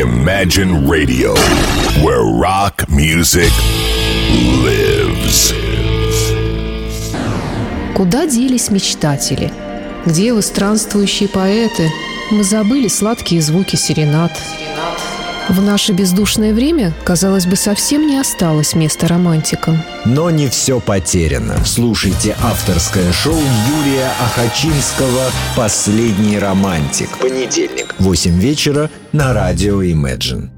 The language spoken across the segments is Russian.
Imagine Radio, where rock music lives. Куда делись мечтатели? Где вы, странствующие поэты? Мы забыли сладкие звуки серенад. В наше бездушное время, казалось бы, совсем не осталось места романтикам. Но не все потеряно. Слушайте авторское шоу Юрия Ахачинского «Последний романтик». Понедельник, 8 вечера на радио Imagine.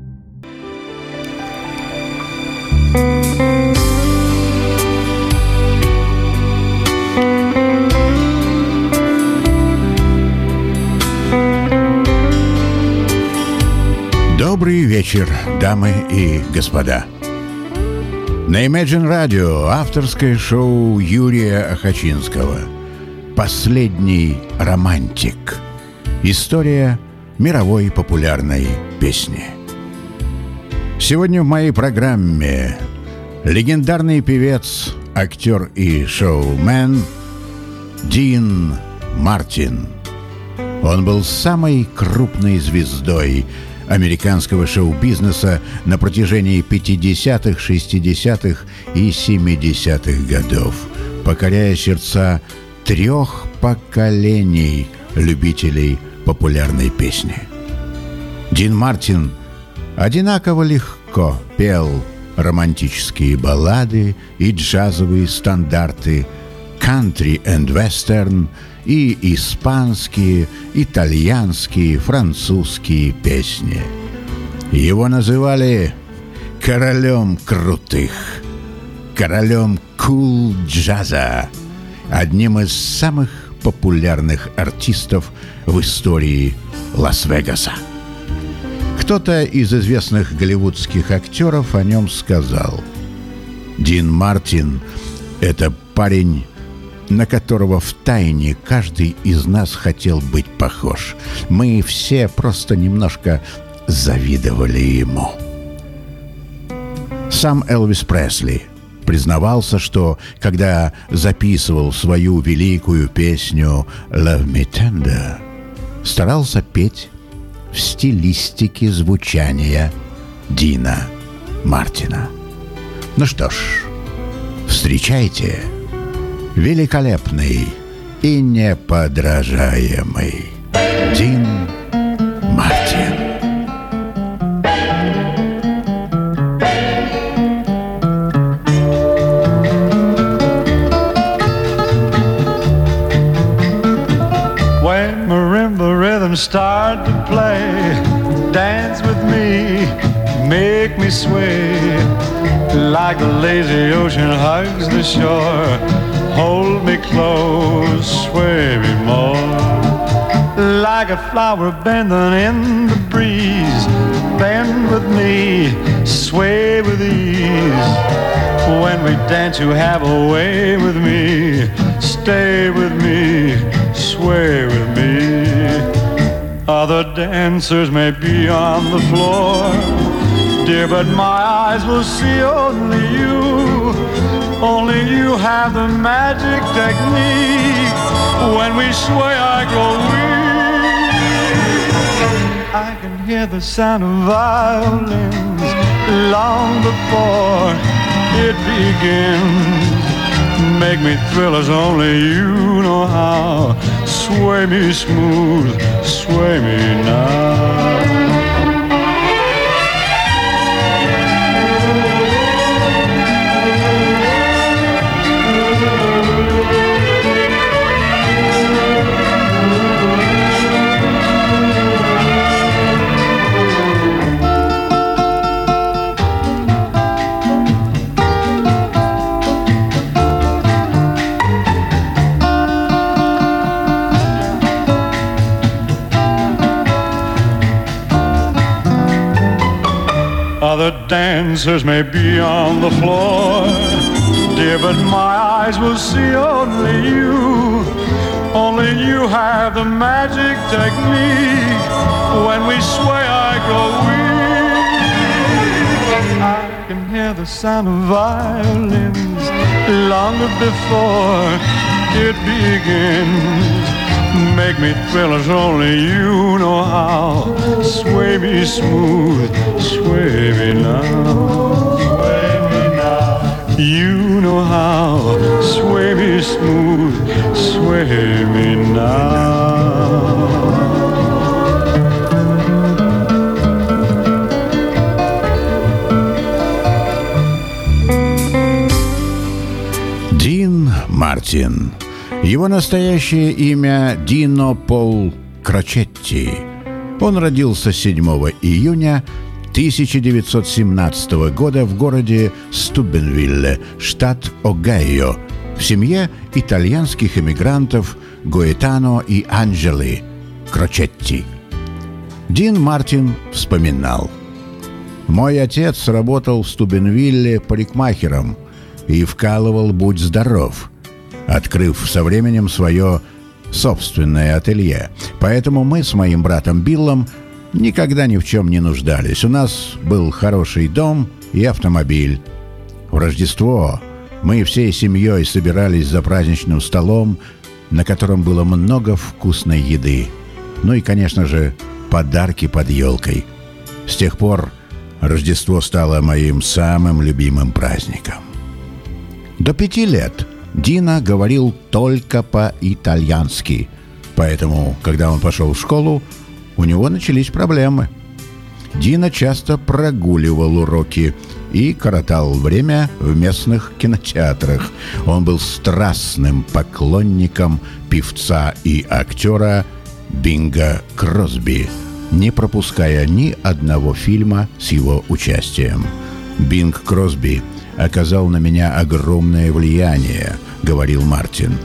Вечер, дамы и господа. На Imagine Radio авторское шоу Юрия Ахачинского «Последний романтик». История мировой популярной песни. Сегодня в моей программе легендарный певец, актер и шоумен Дин Мартин. Он был самой крупной звездой – американского шоу-бизнеса на протяжении 50-х, 60-х и 70-х годов, покоряя сердца трех поколений любителей популярной песни. Дин Мартин одинаково легко пел романтические баллады и джазовые стандарты, кантри и вестерн – и испанские, итальянские, французские песни. Его называли королем крутых, королем кул-джаза, одним из самых популярных артистов в истории Лас-Вегаса. Кто-то из известных голливудских актеров о нем сказал. Дин Мартин — это парень на которого в тайне каждый из нас хотел быть похож. Мы все просто немножко завидовали ему. Сам Элвис Пресли признавался, что когда записывал свою великую песню «Love Me Tender», старался петь в стилистике звучания Дина Мартина. Ну что ж, встречайте – великолепный и неподражаемый Дин Мартин. When marimba rhythms start to play, dance with me, make me sway like the lazy ocean hugs the shore Hold me close, sway me more. Like a flower bending in the breeze. Bend with me, sway with ease. When we dance, you have a way with me. Stay with me, sway with me. Other dancers may be on the floor, dear, but my eyes will see only you. Only you have the magic technique. When we sway, I grow weak. I can hear the sound of violins long before it begins. Make me thrill as only you know how. Sway me smooth, sway me now. Other dancers may be on the floor, dear, but my eyes will see only you. Only you have the magic technique. When we sway, I grow weak. I can hear the sound of violins long before it begins. Make me thrill as only you know how. Sway sway me smooth, sway me now. Sway me now. You know how, sway me smooth, sway me now. Дин Мартин. Его настоящее имя Дино Пол Крочетти. Он родился 7 июня 1917 года в городе Стубенвилле, штат Огайо, в семье итальянских эмигрантов Гоэтано и Анджели Крочетти. Дин Мартин вспоминал. «Мой отец работал в Стубенвилле парикмахером и вкалывал «Будь здоров», открыв со временем свое собственное ателье. Поэтому мы с моим братом Биллом никогда ни в чем не нуждались. У нас был хороший дом и автомобиль. В Рождество мы всей семьей собирались за праздничным столом, на котором было много вкусной еды. Ну и, конечно же, подарки под елкой. С тех пор Рождество стало моим самым любимым праздником. До пяти лет Дина говорил только по-итальянски, поэтому, когда он пошел в школу, у него начались проблемы. Дина часто прогуливал уроки и коротал время в местных кинотеатрах. Он был страстным поклонником певца и актера Бинга Кросби, не пропуская ни одного фильма с его участием. Бинг Кросби оказал на меня огромное влияние, говорил Мартин.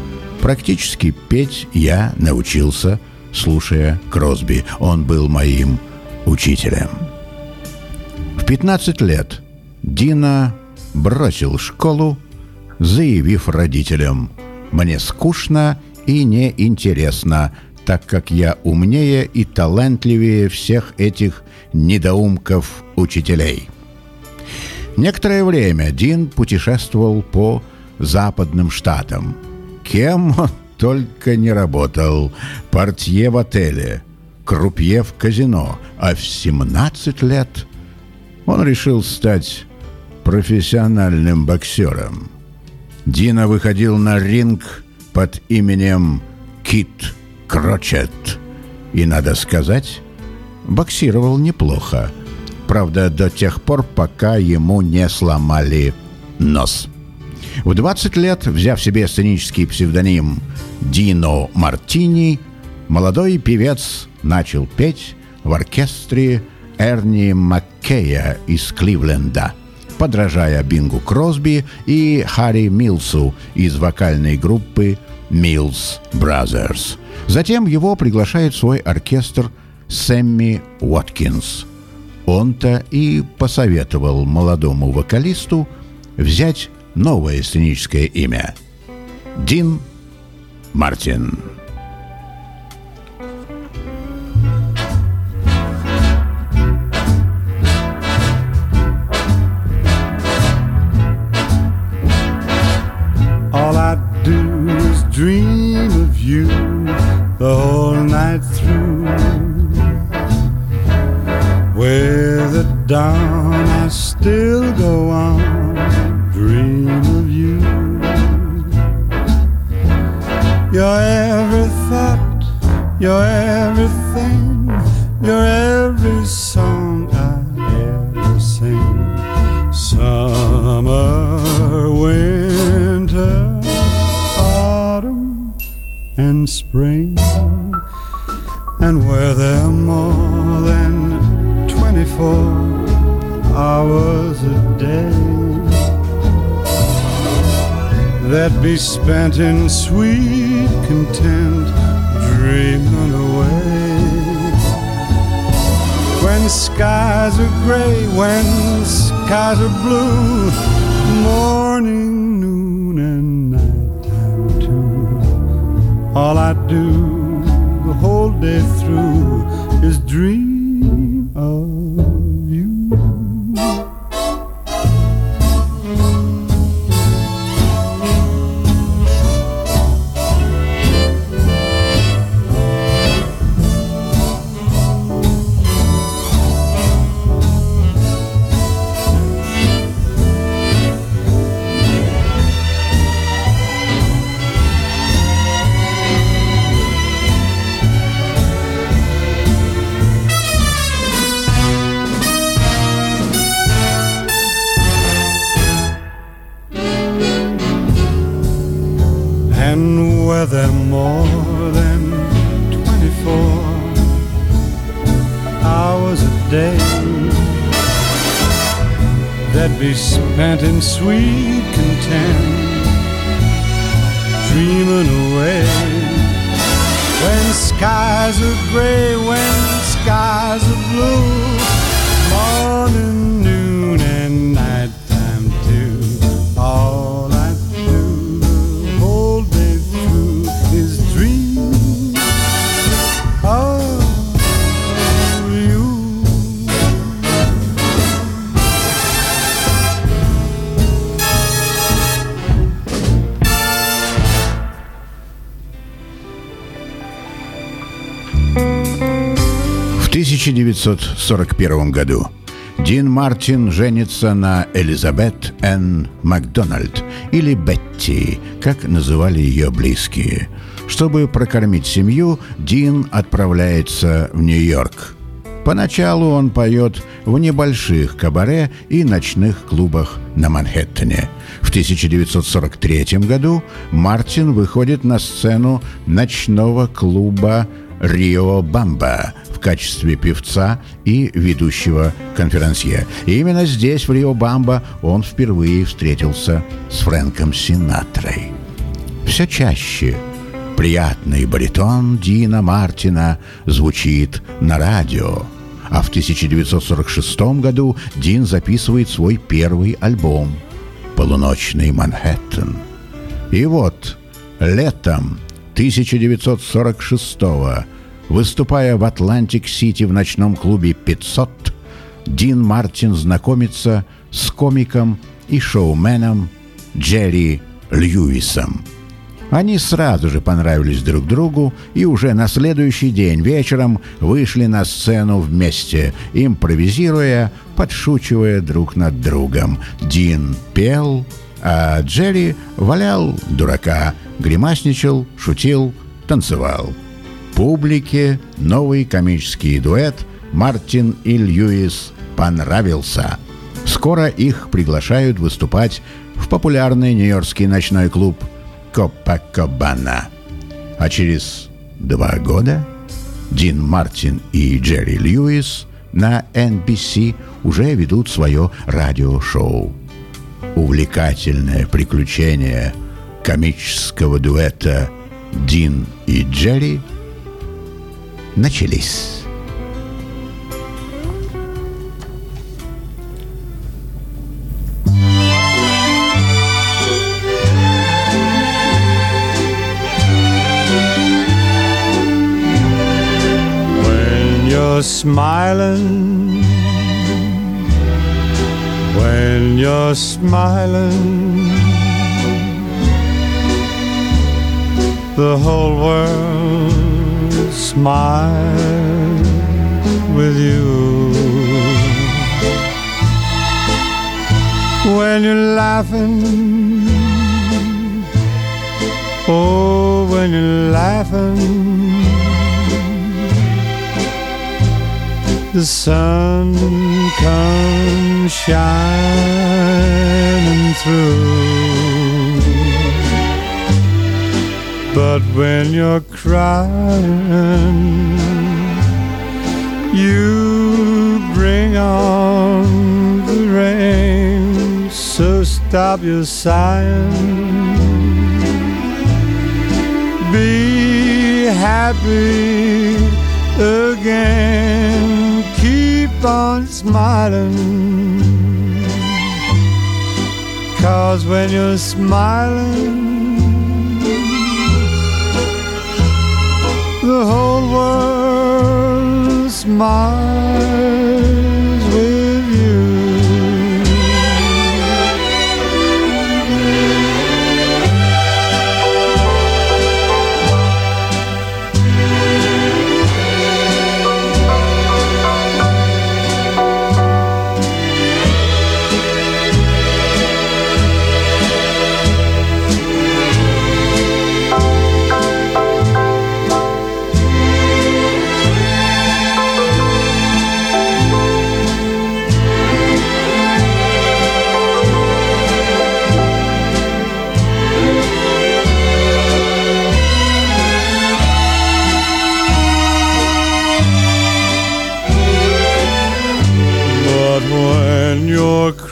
Практически петь я научился, слушая Кросби. Он был моим учителем. В 15 лет Дина бросил школу, заявив родителям «Мне скучно и неинтересно, так как я умнее и талантливее всех этих недоумков-учителей». Некоторое время Дин путешествовал по западным штатам. Кем он только не работал. Портье в отеле, крупье в казино. А в 17 лет он решил стать профессиональным боксером. Дина выходил на ринг под именем Кит Крочет. И, надо сказать, боксировал неплохо – Правда, до тех пор, пока ему не сломали нос. В 20 лет, взяв себе сценический псевдоним Дино Мартини, молодой певец начал петь в оркестре Эрни Маккея из Кливленда, подражая Бингу Кросби и Харри Милсу из вокальной группы Mills Brothers. Затем его приглашает свой оркестр Сэмми Уоткинс – он-то и посоветовал молодому вокалисту взять новое сценическое имя – Дин Мартин. Still go on dream of you. You're every thought, you're everything, you're every song I ever sing. Summer, winter, autumn, and spring, and where there are more than 24 hours a day that be spent in sweet content, dreaming away. When skies are gray, when skies are blue, morning, noon, and nighttime too. All I do the whole day through is dream of sweet content, dreaming away. When skies are gray, when skies are blue, 1941 году Дин Мартин женится на Элизабет Н. Макдональд или Бетти, как называли ее близкие. Чтобы прокормить семью, Дин отправляется в Нью-Йорк. Поначалу он поет в небольших кабаре и ночных клубах на Манхэттене. В 1943 году Мартин выходит на сцену ночного клуба Рио Бамба в качестве певца и ведущего конферансье. И именно здесь, в Рио Бамба, он впервые встретился с Фрэнком Синатрой. Все чаще приятный баритон Дина Мартина звучит на радио. А в 1946 году Дин записывает свой первый альбом «Полуночный Манхэттен». И вот летом 1946 выступая в Атлантик-Сити в ночном клубе «500», Дин Мартин знакомится с комиком и шоуменом Джерри Льюисом. Они сразу же понравились друг другу и уже на следующий день вечером вышли на сцену вместе, импровизируя, подшучивая друг над другом. Дин пел, а Джерри валял дурака, гримасничал, шутил, танцевал. Публике новый комический дуэт Мартин и Льюис понравился. Скоро их приглашают выступать в популярный нью-йоркский ночной клуб Копакабана. А через два года Дин Мартин и Джерри Льюис на NBC уже ведут свое радиошоу. Увлекательное приключение комического дуэта Дин и Джерри начались. When you're smiling, when you're smiling, the whole world smiles with you. When you're laughing, oh, when you're laughing. the sun comes shining through. But when you're crying, you bring on the rain. So stop your sighing. Be happy again. Keep on smiling. Cause when you're smiling, whole world's mine.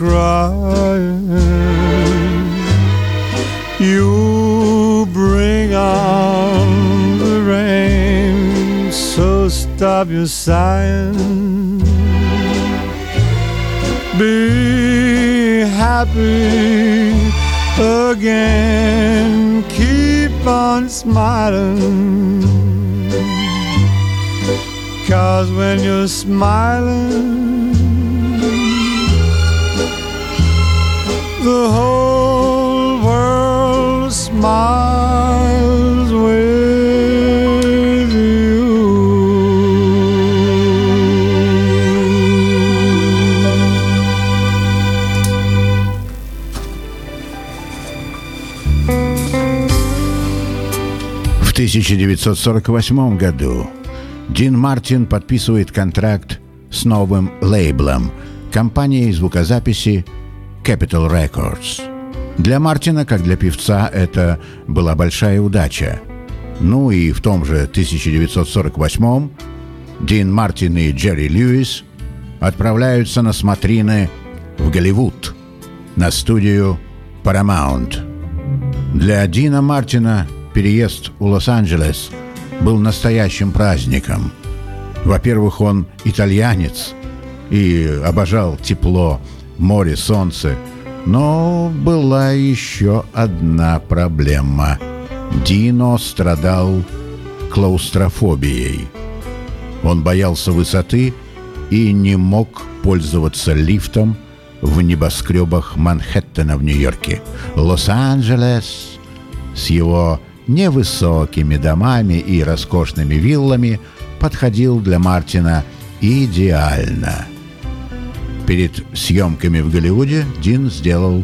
Crying, you bring on the rain. So stop your sighing. Be happy again. Keep on smiling. Cause when you're smiling, 1948 году Дин Мартин подписывает контракт с новым лейблом компанией звукозаписи Capital Records. Для Мартина, как для певца, это была большая удача. Ну и в том же 1948 Дин Мартин и Джерри Льюис отправляются на смотрины в Голливуд, на студию Paramount. Для Дина Мартина переезд в Лос-Анджелес был настоящим праздником. Во-первых, он итальянец и обожал тепло, море, солнце. Но была еще одна проблема. Дино страдал клаустрофобией. Он боялся высоты и не мог пользоваться лифтом в небоскребах Манхэттена в Нью-Йорке. Лос-Анджелес с его невысокими домами и роскошными виллами подходил для Мартина идеально. Перед съемками в Голливуде Дин сделал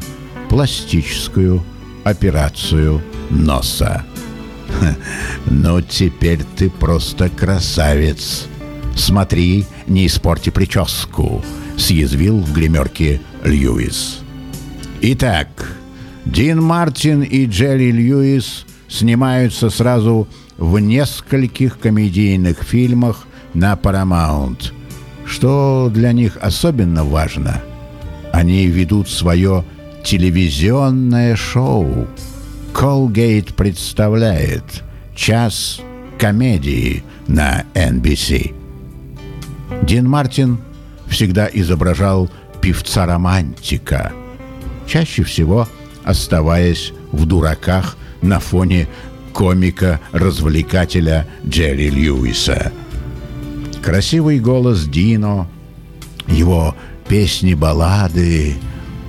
пластическую операцию носа. «Ха, «Ну, теперь ты просто красавец. Смотри, не испорти прическу», — съязвил в гримерке Льюис. Итак, Дин Мартин и Джерри Льюис снимаются сразу в нескольких комедийных фильмах на Paramount. Что для них особенно важно, они ведут свое телевизионное шоу. Колгейт представляет «Час комедии» на NBC. Дин Мартин всегда изображал певца-романтика, чаще всего оставаясь в дураках на фоне комика-развлекателя Джерри Льюиса. Красивый голос Дино, его песни-баллады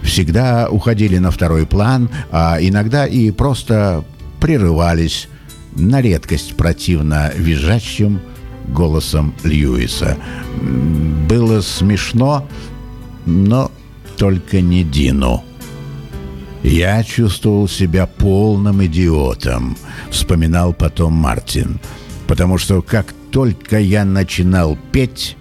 всегда уходили на второй план, а иногда и просто прерывались на редкость противно визжащим голосом Льюиса. Было смешно, но только не Дину. «Я чувствовал себя полным идиотом», — вспоминал потом Мартин, «потому что как только я начинал петь,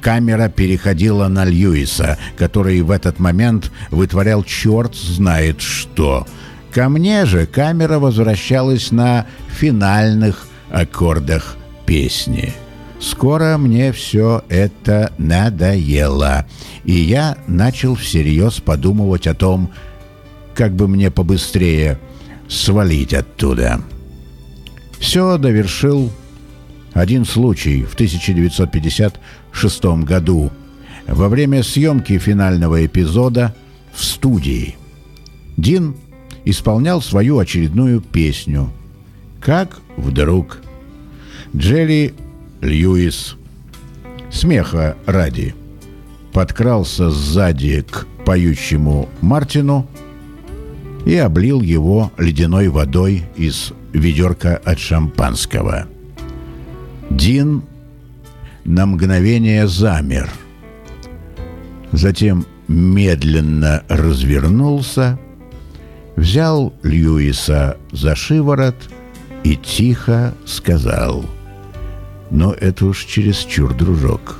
камера переходила на Льюиса, который в этот момент вытворял черт знает что. Ко мне же камера возвращалась на финальных аккордах песни. Скоро мне все это надоело, и я начал всерьез подумывать о том, как бы мне побыстрее свалить оттуда. Все довершил один случай в 1956 году во время съемки финального эпизода в студии. Дин исполнял свою очередную песню. Как вдруг Джерри Льюис смеха ради подкрался сзади к поющему Мартину и облил его ледяной водой из ведерка от шампанского. Дин на мгновение замер. Затем медленно развернулся, взял Льюиса за шиворот и тихо сказал «Но это уж чересчур, дружок.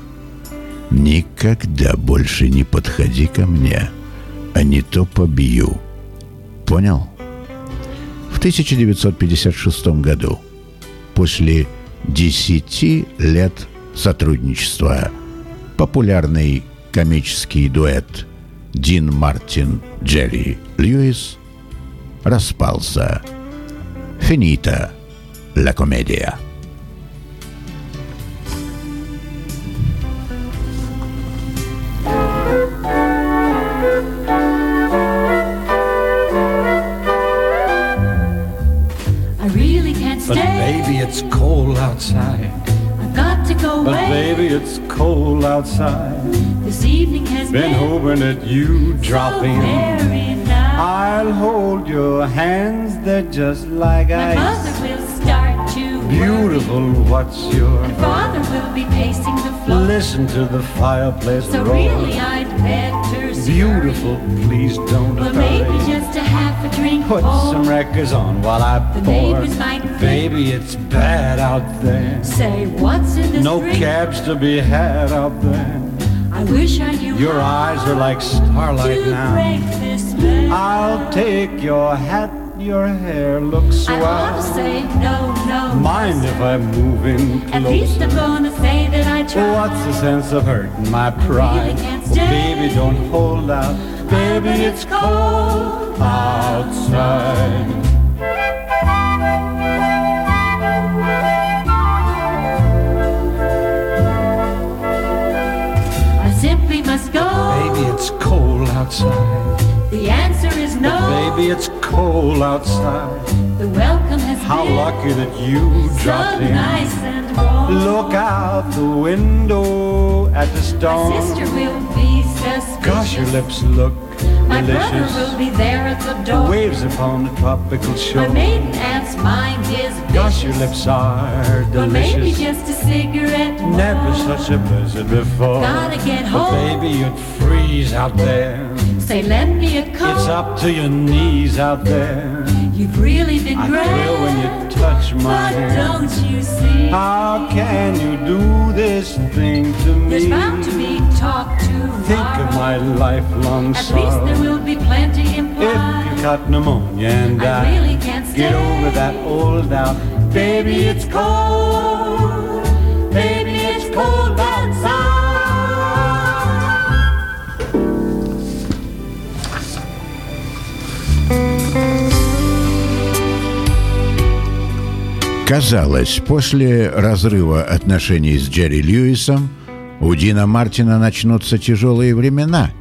Никогда больше не подходи ко мне, а не то побью». Понял? В 1956 году, после 10 лет сотрудничества, популярный комический дуэт Дин Мартин Джерри Льюис распался. Финита ла комедия. It's cold outside. This evening has Been been hoping that you drop so in. nice. I'll hold your hands, they're just like My ice. mother will start to Beautiful, what's your. And father will be pacing the floor. Listen to the fireplace So roar. really, I'd better. Beautiful, please don't Well, hurry. A drink Put more. some records on while I The pour. might Baby, it's bad out there. Say, what's in this No drink? cabs to be had out there. I wish I knew Your eyes are like starlight now. I'll take your hat, your hair looks I ought to say no, no. Mind if I move in At least I'm gonna say that I tried. What's the sense of hurting my pride? Well, baby, don't hold out. Baby, it's cold outside. I simply must go. Baby, it's cold outside. The answer is no. Baby, it's cold outside. the welcome has How been lucky that you so dropped in. nice and warm. Look out the window at the My storm. sister will be suspicious. Gosh, your lips look My brother will delicious. be there at the The waves upon the tropical My shore. maiden aunt's mind is Gosh, your lips are But maybe delicious. just a cigarette more. Never such a blizzard before. Gotta get But home. baby, you'd freeze out there. Say, lend me a coat. It's up to your knees out there. You've really been I great. thrill when you touch my But hand. don't you see? How can you do this thing to me? There's bound to be talk tomorrow. Think of my lifelong At least there will be plenty If you got pneumonia and I I really can't get stay. over that old doubt, baby, it's cold. Baby, it's cold Казалось, после разрыва отношений с Джерри Льюисом у Дина Мартина начнутся тяжелые времена.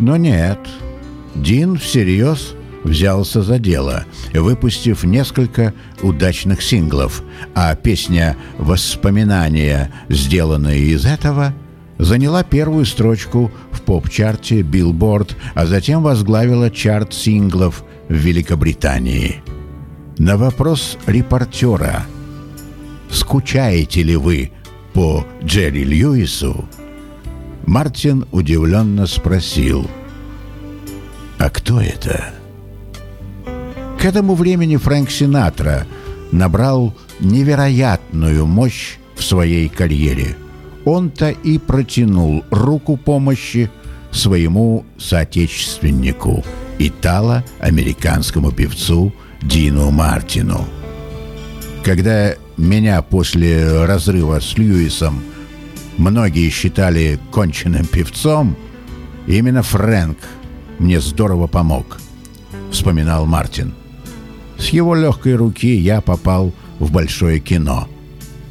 Но нет. Дин всерьез взялся за дело, выпустив несколько удачных синглов, а песня «Воспоминания», сделанная из этого, заняла первую строчку в поп-чарте Billboard, а затем возглавила чарт синглов в Великобритании. На вопрос репортера «Скучаете ли вы по Джерри Льюису?» Мартин удивленно спросил «А кто это?» К этому времени Фрэнк Синатра набрал невероятную мощь в своей карьере. Он-то и протянул руку помощи своему соотечественнику, итало-американскому певцу Дину Мартину. Когда меня после разрыва с Льюисом многие считали конченным певцом, именно Фрэнк мне здорово помог, вспоминал Мартин. С его легкой руки я попал в большое кино,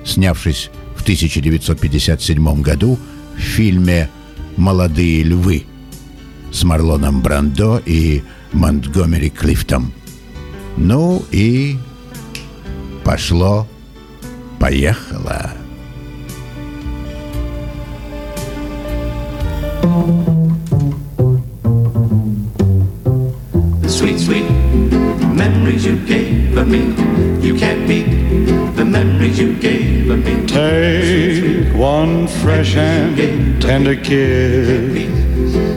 снявшись в 1957 году в фильме «Молодые львы» с Марлоном Брандо и Монтгомери Клифтом. Ну и пошло, поехало. The sweet, sweet memories you gave of me. You can't beat the memories you gave of me. Take one fresh and tender kiss.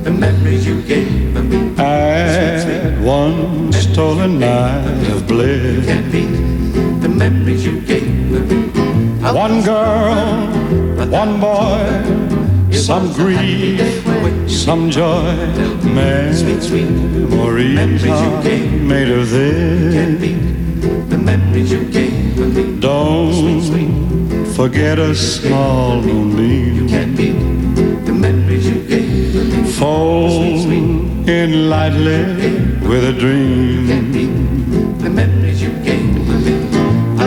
the memories you gave me. I had one stolen night of bliss. The memories you gave me. One girl, one boy, some grief, some joy. Memories are made of this. Don't forget a small moon beam beat the memories you gave of me. Fold lightly with a dream. The memories you gave me.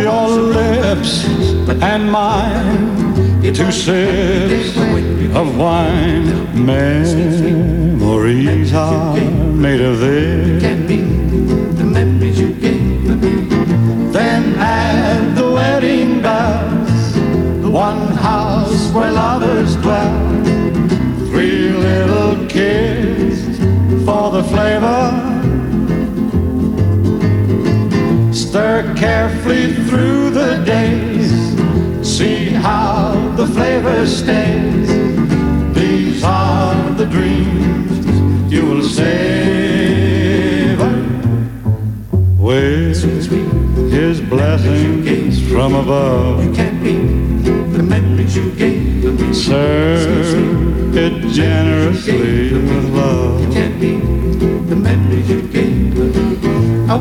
Your lips and mine, two sips of wine. Memories are made of this. Can be the memories you gave. Then add the wedding bells, the one house where lovers dwell. Flavor. Stir carefully through the days. See how the flavor stays. These are the dreams you will savor with His blessings from above. can't be the memories you gave. Serve it generously with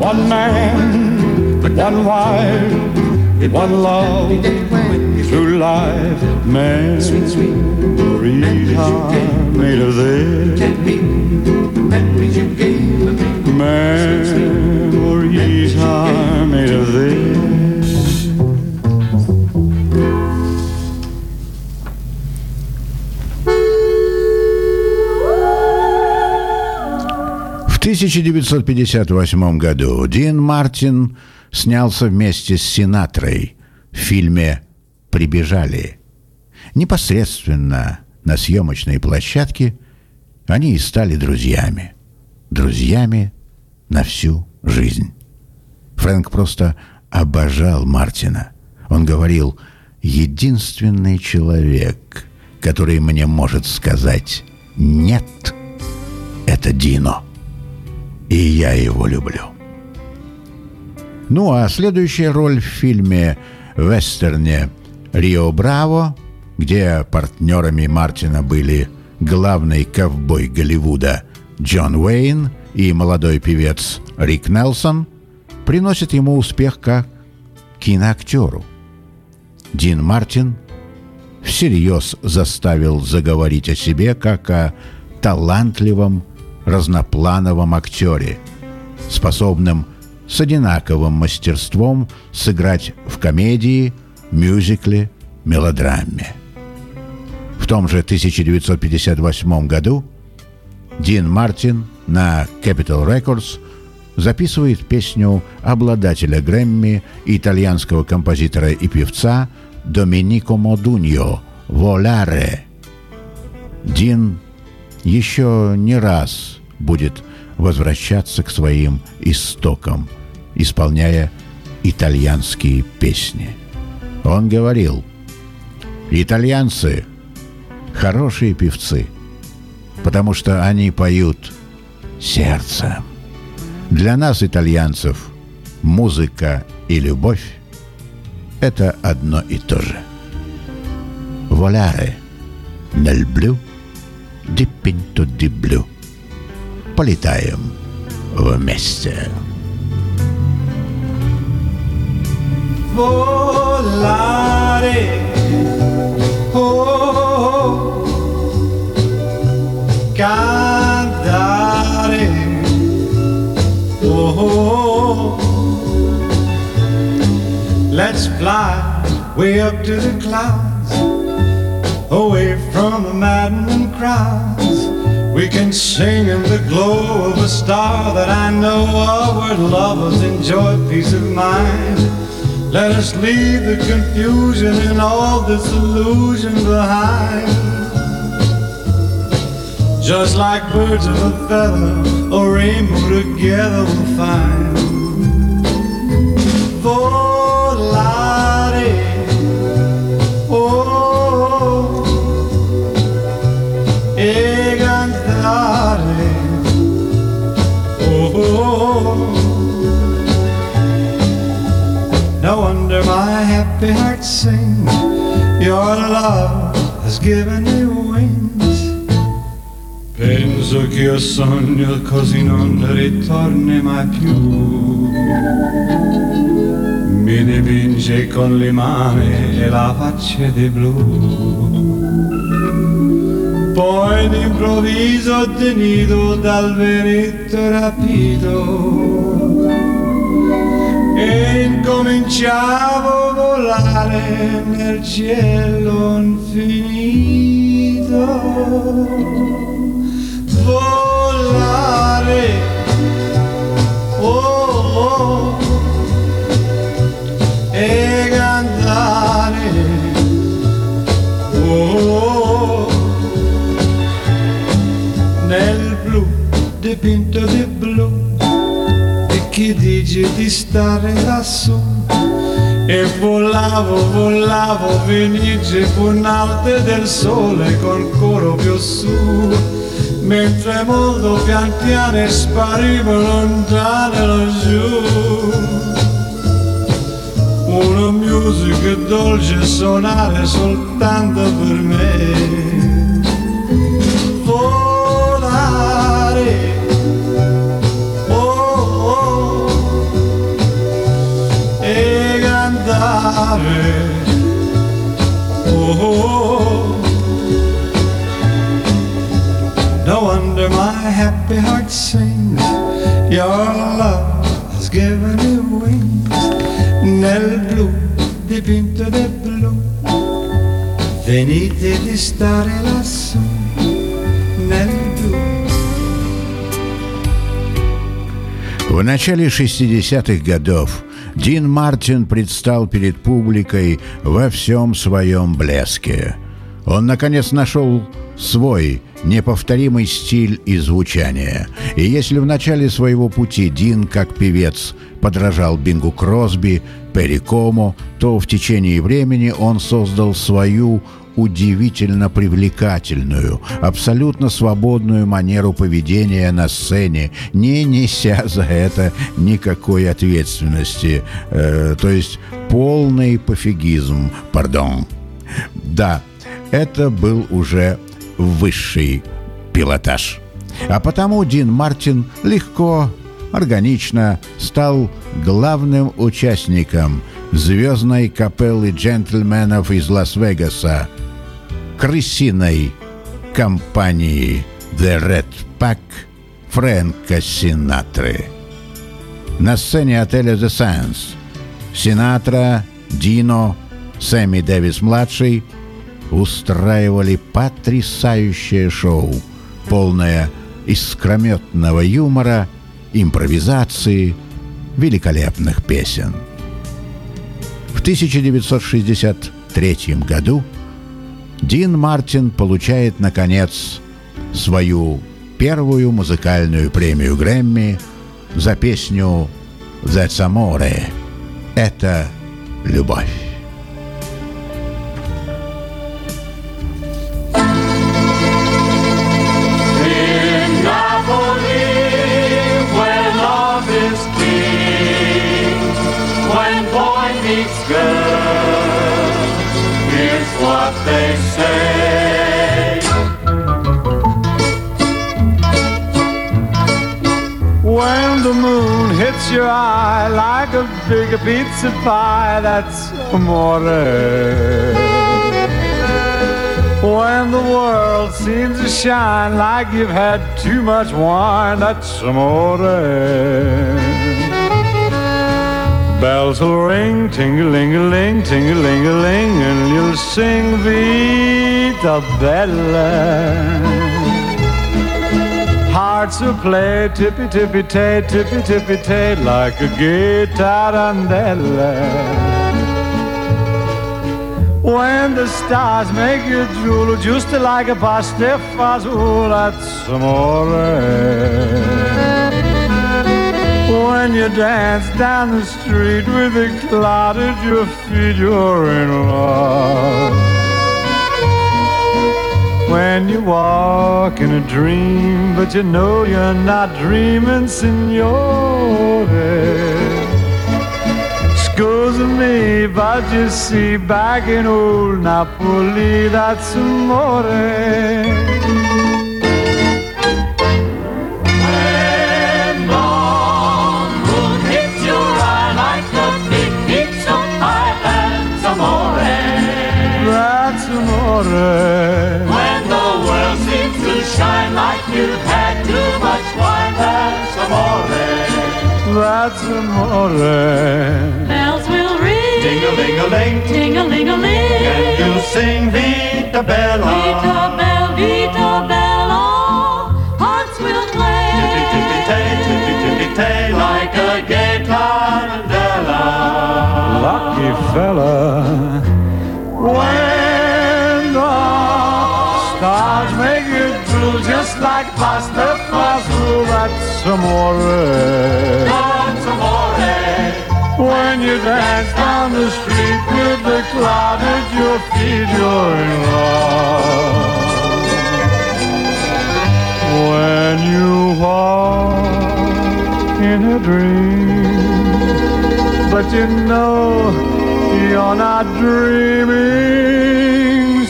One man, one wife, one love through life. Memories are made of this. Can be the memories you gave me. Memories are made of this. 1958 году Дин Мартин снялся вместе с Синатрой в фильме «Прибежали». Непосредственно на съемочной площадке они и стали друзьями. Друзьями на всю жизнь. Фрэнк просто обожал Мартина. Он говорил, единственный человек, который мне может сказать «нет», это Дино. И я его люблю. Ну а следующая роль в фильме вестерне «Рио Браво», где партнерами Мартина были главный ковбой Голливуда Джон Уэйн и молодой певец Рик Нелсон, приносит ему успех как киноактеру. Дин Мартин всерьез заставил заговорить о себе как о талантливом разноплановом актере, способном с одинаковым мастерством сыграть в комедии, мюзикле, мелодраме. В том же 1958 году Дин Мартин на Capitol Records записывает песню обладателя Грэмми, итальянского композитора и певца Доминико Модуньо «Воларе». Дин еще не раз будет возвращаться к своим истокам, исполняя итальянские песни. Он говорил, итальянцы – хорошие певцы, потому что они поют сердцем. Для нас, итальянцев, музыка и любовь – это одно и то же. Voляre nel deep into the blue. Polytium Remaster. Volare. Oh, oh. oh. Cantare. Oh, oh, oh, oh. Let's fly way up to the clouds away from the maddening crowds. We can sing in the glow of a star that I know where lovers enjoy peace of mind. Let us leave the confusion and all this illusion behind. Just like birds of a feather, a rainbow together we'll find. Volare, wonder my happy heart sings. Your love has given me wings. Penso che io sogno così non ritorni mai più. Mi dipinge con le mani e la faccia di blu. Poi d'improvviso tenido dal vento rapito e incominciavo a volare nel cielo infinito. Volare, oh, oh, e cantare, oh, oh, nel blu dipinto di blu e chi dice di stare lassù e volavo, volavo, felice punate del sole col coro più su. Mentre molto pian piano sparivo lontano laggiù. Una musica dolce suonare soltanto per me happy heart sings your love has given me wings nel blu dipinto di blu venite di stare lassù nel blu В начале 60-х годов Дин Мартин предстал перед публикой во всем своем блеске. Он, наконец, нашел свой неповторимый стиль и звучание. И если в начале своего пути Дин, как певец, подражал Бингу Кросби, Перри Кому, то в течение времени он создал свою удивительно привлекательную, абсолютно свободную манеру поведения на сцене, не неся за это никакой ответственности, э, то есть полный пофигизм, пардон. Да, это был уже высший пилотаж. А потому Дин Мартин легко, органично стал главным участником звездной капеллы джентльменов из Лас-Вегаса, крысиной компании The Red Pack Фрэнка Синатры. На сцене отеля The Sands Синатра, Дино, Сэмми Дэвис-младший устраивали потрясающее шоу, полное искрометного юмора, импровизации, великолепных песен. В 1963 году Дин Мартин получает, наконец, свою первую музыкальную премию Грэмми за песню «That's Amore» — «Это любовь». Boy meets girl, here's what they say. When the moon hits your eye like a big pizza pie, that's amore. When the world seems to shine like you've had too much wine, that's amore. Bells will ring, ting-a-ling-a-ling, ting-a-ling-a-ling, and you'll sing Vita Bella. Hearts will play tippy tippy tay, tippy tippy tay, like a gay tarantella. When the stars make you drool, just like a pasta fazool, that's amore. When you dance down the street with a cloud at your feet, you're in love. When you walk in a dream, but you know you're not dreaming, signore. Excuse me, but you see, back in old Napoli, that's amore. amore. When the world seems to shine like you've had too much wine, that's amore. That's amore. Bells will ring. Ding a ling a ling. Ding a ling a ling. And you'll sing the bell. Amore. That's amore. When you dance down the street with the cloud at your feet, you're in love. When you walk in a dream, but you know you're not dreaming,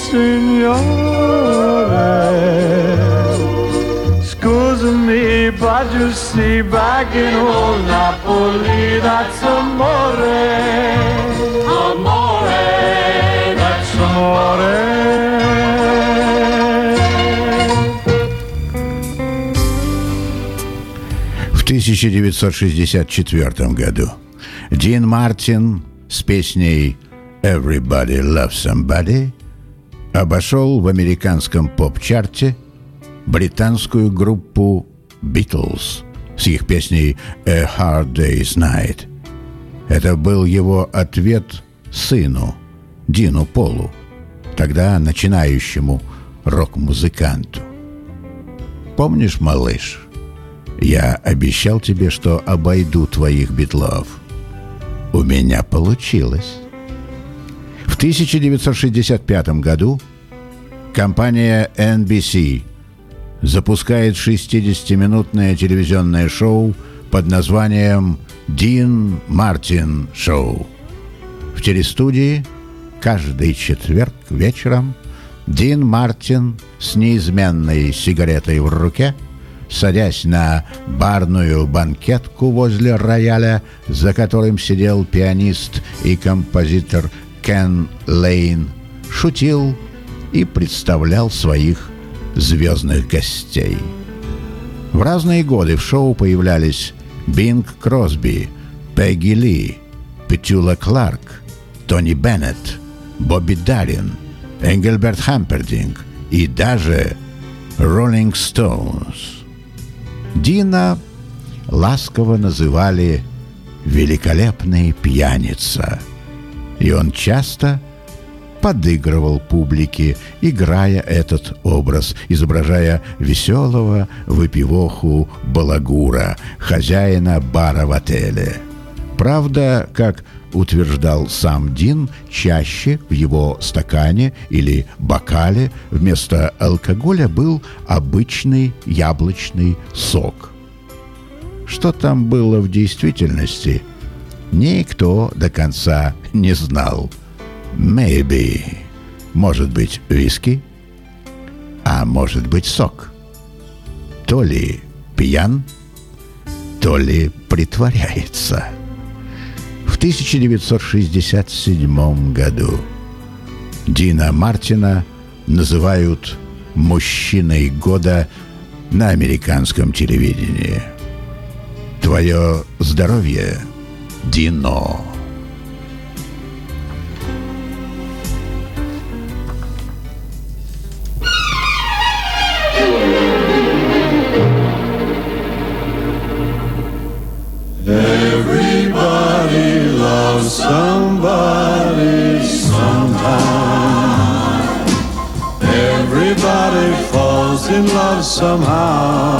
signore. See, back in old Napoli, that's amore. Amore, that's Amore. В 1964 году Дин Мартин с песней «Everybody Loves Somebody» обошел в американском поп-чарте британскую группу «Beatles» с их песней «A Hard Day's Night». Это был его ответ сыну, Дину Полу, тогда начинающему рок-музыканту. «Помнишь, малыш, я обещал тебе, что обойду твоих битлов. У меня получилось». В 1965 году компания NBC запускает 60-минутное телевизионное шоу под названием «Дин Мартин Шоу». В телестудии каждый четверг вечером Дин Мартин с неизменной сигаретой в руке, садясь на барную банкетку возле рояля, за которым сидел пианист и композитор Кен Лейн, шутил и представлял своих звездных гостей. В разные годы в шоу появлялись Бинг Кросби, Пегги Ли, Петюла Кларк, Тони Беннет, Бобби Даррин, Энгельберт Хампердинг и даже Роллинг Стоунс. Дина ласково называли «великолепная пьяница», и он часто подыгрывал публике, играя этот образ, изображая веселого выпивоху балагура, хозяина бара в отеле. Правда, как утверждал сам Дин, чаще в его стакане или бокале вместо алкоголя был обычный яблочный сок. Что там было в действительности, никто до конца не знал. Maybe. Может быть, виски, а может быть, сок. То ли пьян, то ли притворяется. В 1967 году Дина Мартина называют «мужчиной года» на американском телевидении. Твое здоровье, Дино. Somebody sometime. Everybody falls in love somehow.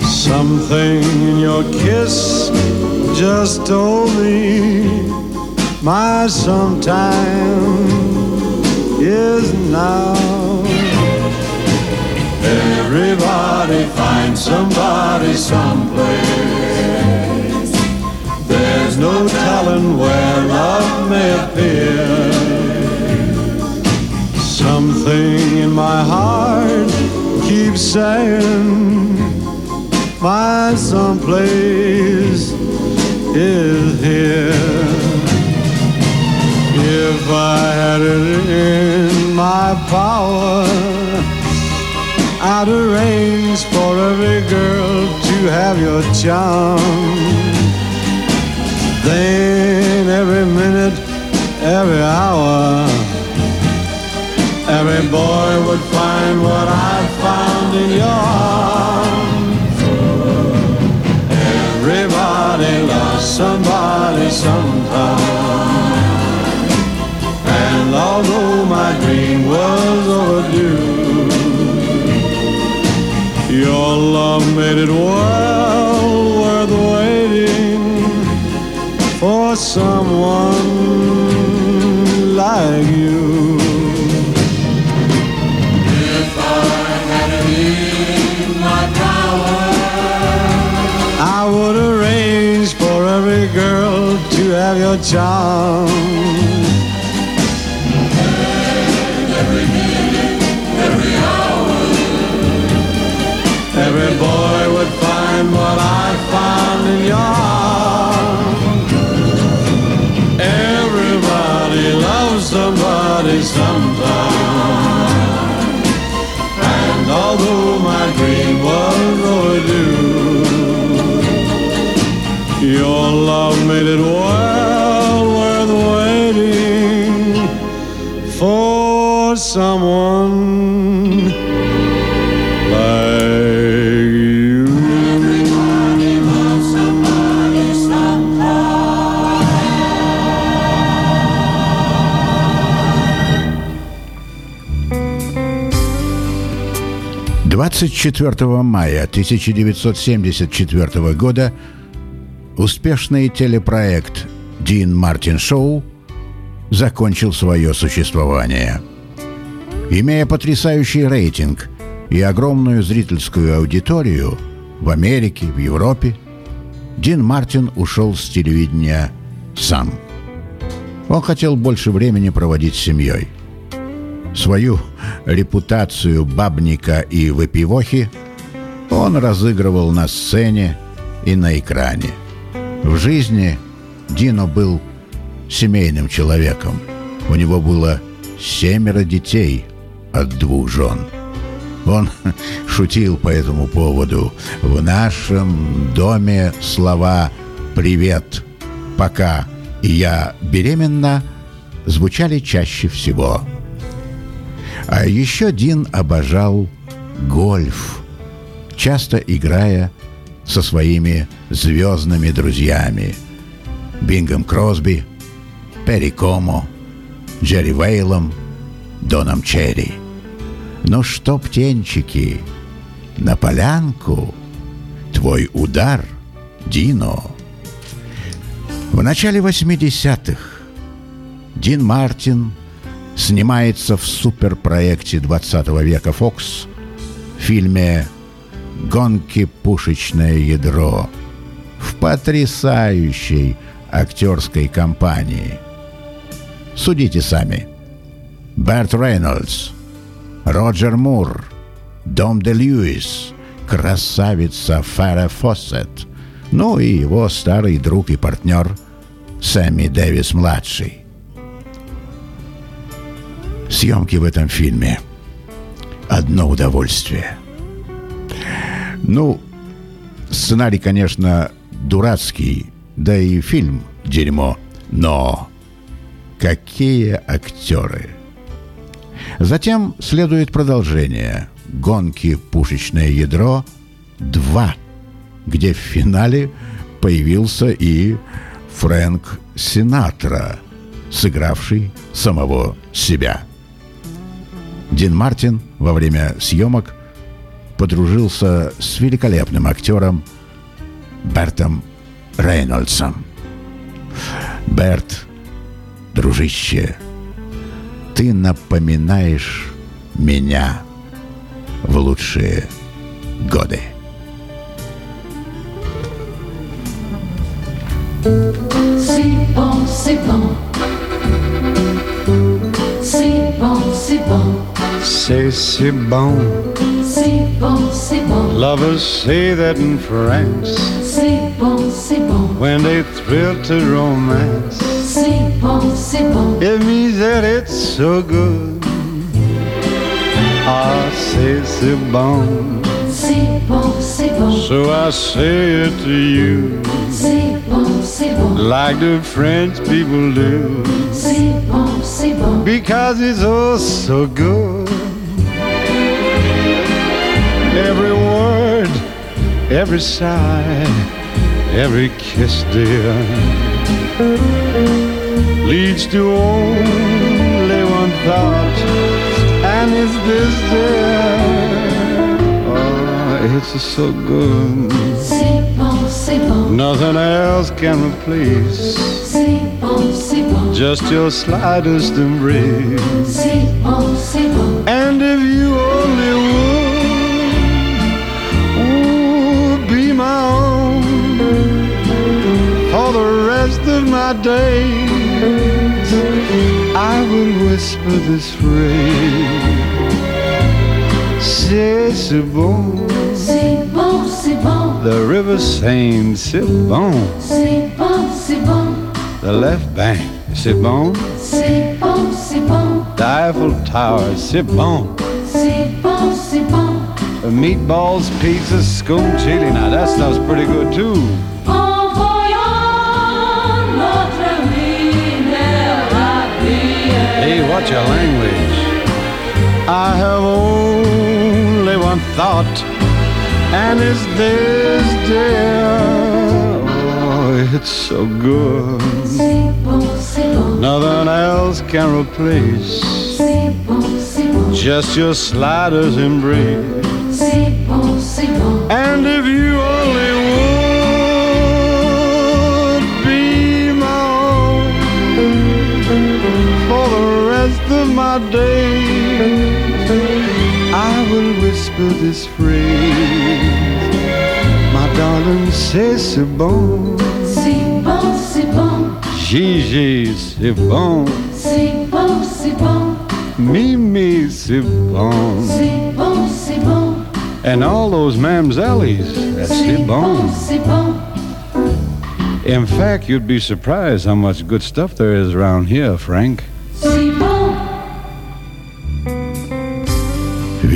Something in your kiss just told me my sometime is now. Everybody finds somebody someplace. There's no telling where love may appear. Something in my heart keeps saying my someplace is here. If I had it in my power, I'd arrange for every girl to have your charm. Then every minute, every hour, every boy would find what I found in your arms. Everybody loves somebody sometime. And although my dream was overdue, your love made it well someone like you. If I had it in my power, I would arrange for every girl to have your charm. Made it well worth waiting for someone you. — 24 мая 1974 года успешный телепроект «Дин Мартин Шоу» закончил свое существование. Имея потрясающий рейтинг и огромную зрительскую аудиторию в Америке, в Европе, Дин Мартин ушел с телевидения сам. Он хотел больше времени проводить с семьей. Свою репутацию бабника и выпивохи он разыгрывал на сцене и на экране. В жизни Дино был семейным человеком. У него было семеро детей от двух жен. Он шутил по этому поводу. В нашем доме слова «привет», «пока» и «я беременна» звучали чаще всего. А еще Дин обожал гольф, часто играя со своими звездными друзьями Бингом Кросби, Перри Комо, Джерри Вейлом, Доном Черри. Ну что, птенчики, на полянку твой удар, Дино. В начале 80-х Дин Мартин снимается в суперпроекте 20 века Fox в фильме «Гонки пушечное ядро» в потрясающей актерской компании. Судите сами. Берт Рейнольдс, Роджер Мур, Дом де Льюис, красавица Фара Фоссет, ну и его старый друг и партнер Сэмми Дэвис-младший. Съемки в этом фильме – одно удовольствие. Ну, сценарий, конечно, дурацкий, да и фильм – дерьмо, но какие актеры! Затем следует продолжение «Гонки. Пушечное ядро 2», где в финале появился и Фрэнк Синатра, сыгравший самого себя. Дин Мартин во время съемок подружился с великолепным актером Бертом Рейнольдсом. Берт, дружище, ты напоминаешь меня в лучшие годы. C'est bon, c'est bon. C'est si bon. C'est bon, c'est bon. Lovers say that in France C'est bon, c'est bon. when they thrill to romance. C'est bon, c'est bon. It means that it's so good. Ah, say c'est bon. C'est bon, c'est bon, So I say it to you c'est bon, c'est bon, like the French people do. c'est bon, c'est bon. Because it's all so good. Every word, every sigh, every kiss, dear, leads to only one thought, and it's this, dear. Oh, it's so good. Nothing else can replace just your slightest embrace. And if you my days, I will whisper this phrase. C'est bon, C'est bon, c'est bon, the river Seine, c'est bon, c'est bon, c'est bon, the left bank, c'est bon, c'est bon, c'est bon, the Eiffel Tower, c'est bon. c'est bon, c'est bon. The meatballs, pizza, scone chili. Now that stuff's pretty good too. Watch your language. I have only one thought, and it's this, dear. Oh, it's so good. Nothing else can replace just your slightest embrace. And if you my days, I will whisper this phrase. My darling, say c'est bon. C'est bon, c'est bon, Gigi, c'est bon. c'est bon, c'est bon, Mimi, c'est bon. c'est bon, c'est bon, And all those mamsellies, that's c'est c'est bon, bon. c'est bon. In fact, you'd be surprised how much good stuff there is around here, Frank.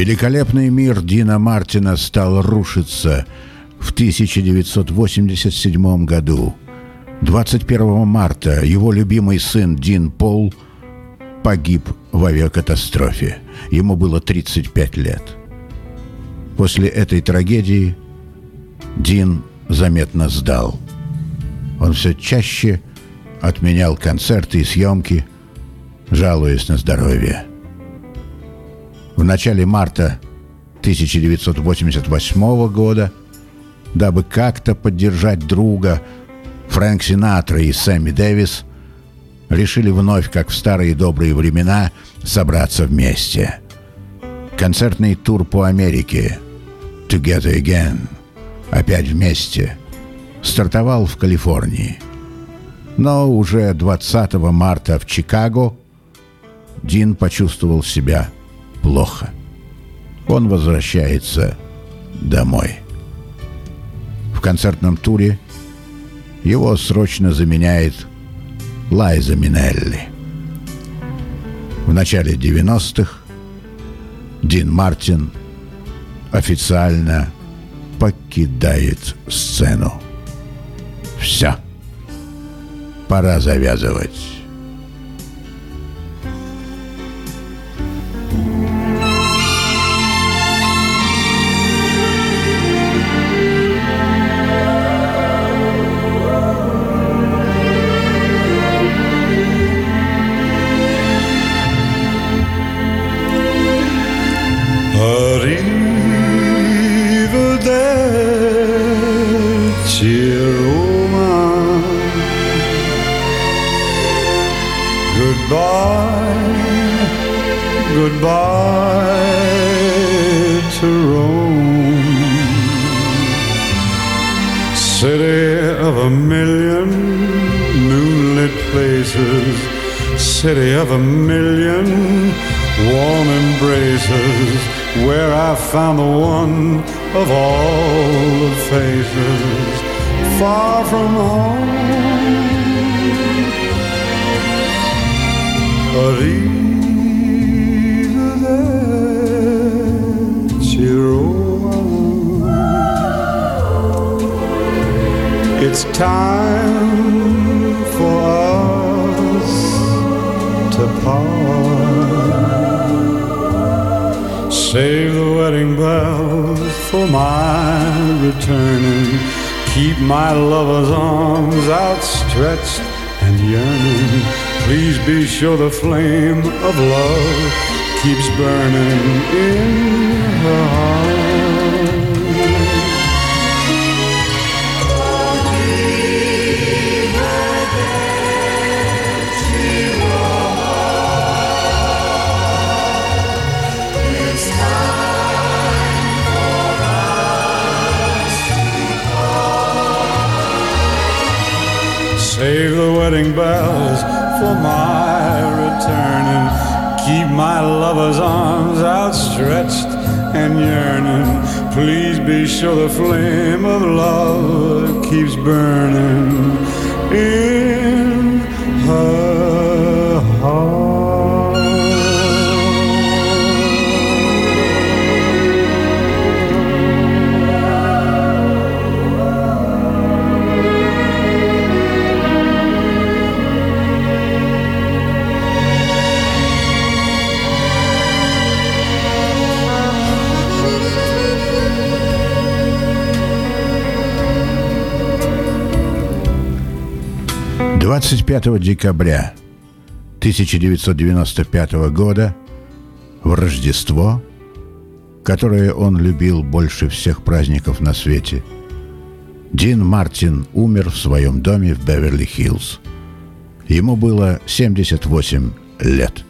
Великолепный мир Дина Мартина стал рушиться в 1987 году. 21 марта его любимый сын Дин Пол погиб в авиакатастрофе. Ему было 35 лет. После этой трагедии Дин заметно сдал. Он все чаще отменял концерты и съемки, жалуясь на здоровье. В начале марта 1988 года, дабы как-то поддержать друга, Фрэнк Синатра и Сэмми Дэвис решили вновь, как в старые добрые времена, собраться вместе. Концертный тур по Америке «Together Again» опять вместе стартовал в Калифорнии. Но уже 20 марта в Чикаго Дин почувствовал себя плохо. Он возвращается домой. В концертном туре его срочно заменяет Лайза Минелли. В начале 90-х Дин Мартин официально покидает сцену. Все. Пора завязывать. Goodbye to Rome. City of a million moonlit places. City of a million warm embraces. Where I found the one of all the faces. Far from home It's time for us to part. Save the wedding bells for my returning. Keep my lover's arms outstretched and yearning. Please be sure the flame of love keeps burning in her heart. Save the wedding bells for my my lover's arms outstretched and yearning. Please be sure the flame of love keeps burning in her 25 декабря 1995 года в Рождество, которое он любил больше всех праздников на свете, Дин Мартин умер в своем доме в Беверли-Хиллз. Ему было 78 лет.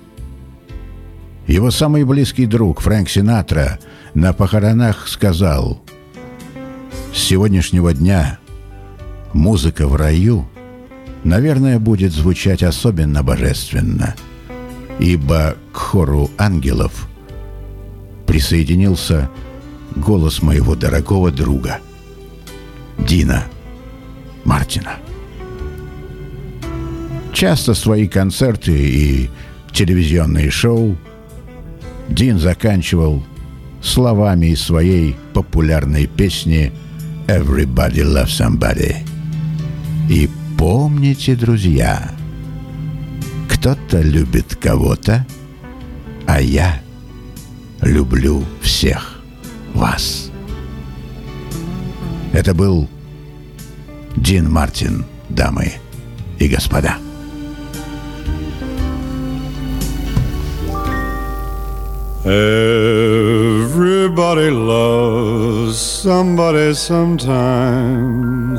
Его самый близкий друг Фрэнк Синатра на похоронах сказал, «С сегодняшнего дня музыка в раю — наверное, будет звучать особенно божественно, ибо к хору ангелов присоединился голос моего дорогого друга Дина Мартина». Часто свои концерты и телевизионные шоу Дин заканчивал словами из своей популярной песни «Everybody loves somebody». И помните, друзья, кто-то любит кого-то, а я люблю всех вас. Это был Дин Мартин, дамы и господа. Everybody loves somebody sometime.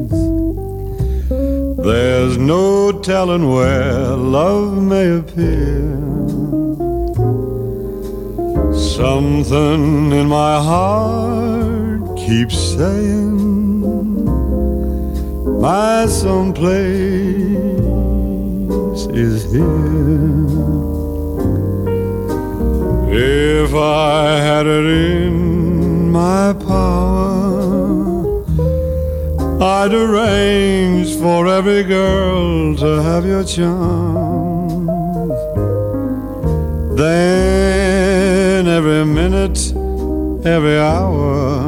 There's no telling where love may appear. Something in my heart keeps saying, My someplace is here. If I had it in my power, I'd arrange for every girl to have your charms. Then every minute, every hour,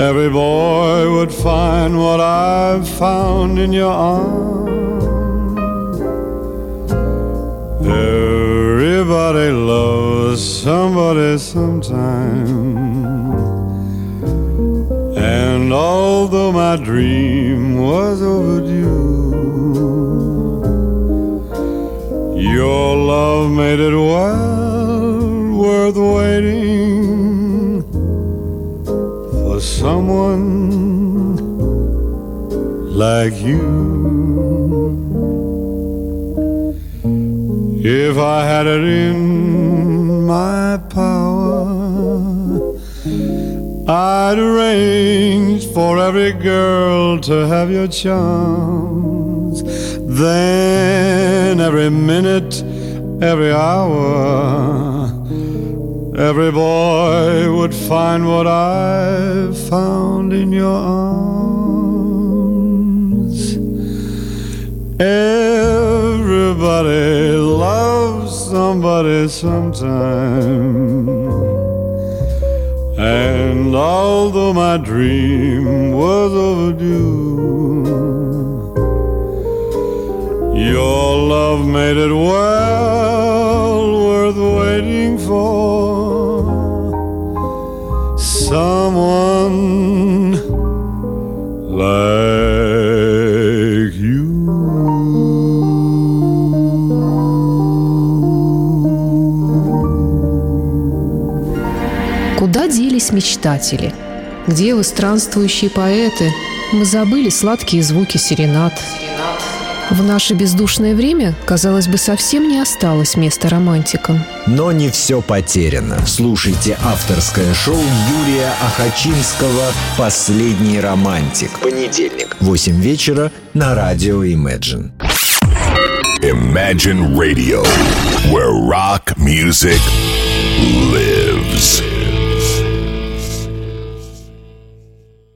every boy would find what I've found in your arms. Everybody loves somebody sometime. And although my dream was overdue, your love made it well worth waiting for someone like you. If I had it in my power, I'd arrange for every girl to have your charms. Then every minute, every hour, every boy would find what I found in your arms. Everybody loves somebody sometime. And although my dream was overdue, your love made it well worth waiting for. Someone like Делись мечтатели? Где вы, странствующие поэты? Мы забыли сладкие звуки серенад. В наше бездушное время, казалось бы, совсем не осталось места романтикам. Но не все потеряно. Слушайте авторское шоу Юрия Ахачинского «Последний романтик». Понедельник, 8 вечера на радио Imagine. Imagine Radio, where rock music lives.